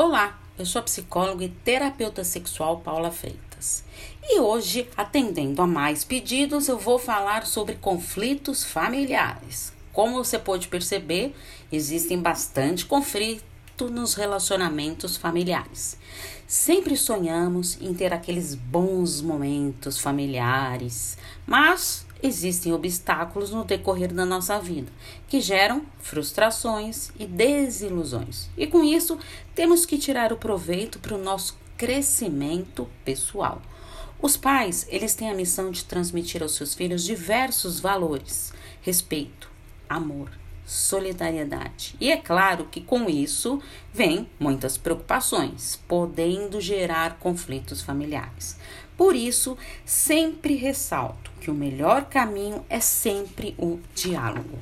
Olá, eu sou a psicóloga e terapeuta sexual Paula Freitas. E hoje, atendendo a mais pedidos, eu vou falar sobre conflitos familiares. Como você pode perceber, existem bastante conflito nos relacionamentos familiares. Sempre sonhamos em ter aqueles bons momentos familiares, mas existem obstáculos no decorrer da nossa vida que geram frustrações e desilusões. E com isso, temos que tirar o proveito para o nosso crescimento pessoal. Os pais, eles têm a missão de transmitir aos seus filhos diversos valores: respeito, amor, solidariedade. E é claro que com isso vem muitas preocupações, podendo gerar conflitos familiares. Por isso, sempre ressalto que o melhor caminho é sempre o diálogo,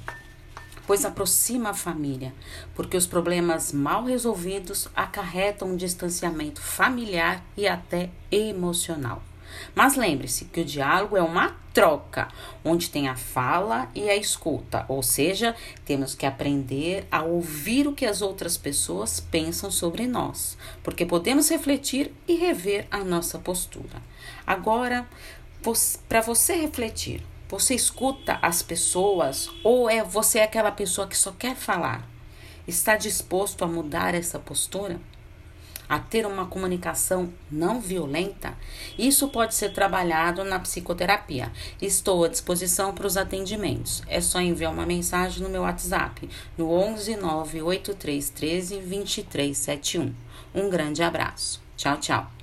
pois aproxima a família, porque os problemas mal resolvidos acarretam um distanciamento familiar e até emocional. Mas lembre-se que o diálogo é uma troca, onde tem a fala e a escuta, ou seja, temos que aprender a ouvir o que as outras pessoas pensam sobre nós, porque podemos refletir e rever a nossa postura. Agora, para você refletir, você escuta as pessoas ou é você é aquela pessoa que só quer falar? Está disposto a mudar essa postura? A ter uma comunicação não violenta, isso pode ser trabalhado na psicoterapia. Estou à disposição para os atendimentos. É só enviar uma mensagem no meu WhatsApp no 11 983 13 2371. Um grande abraço. Tchau, tchau.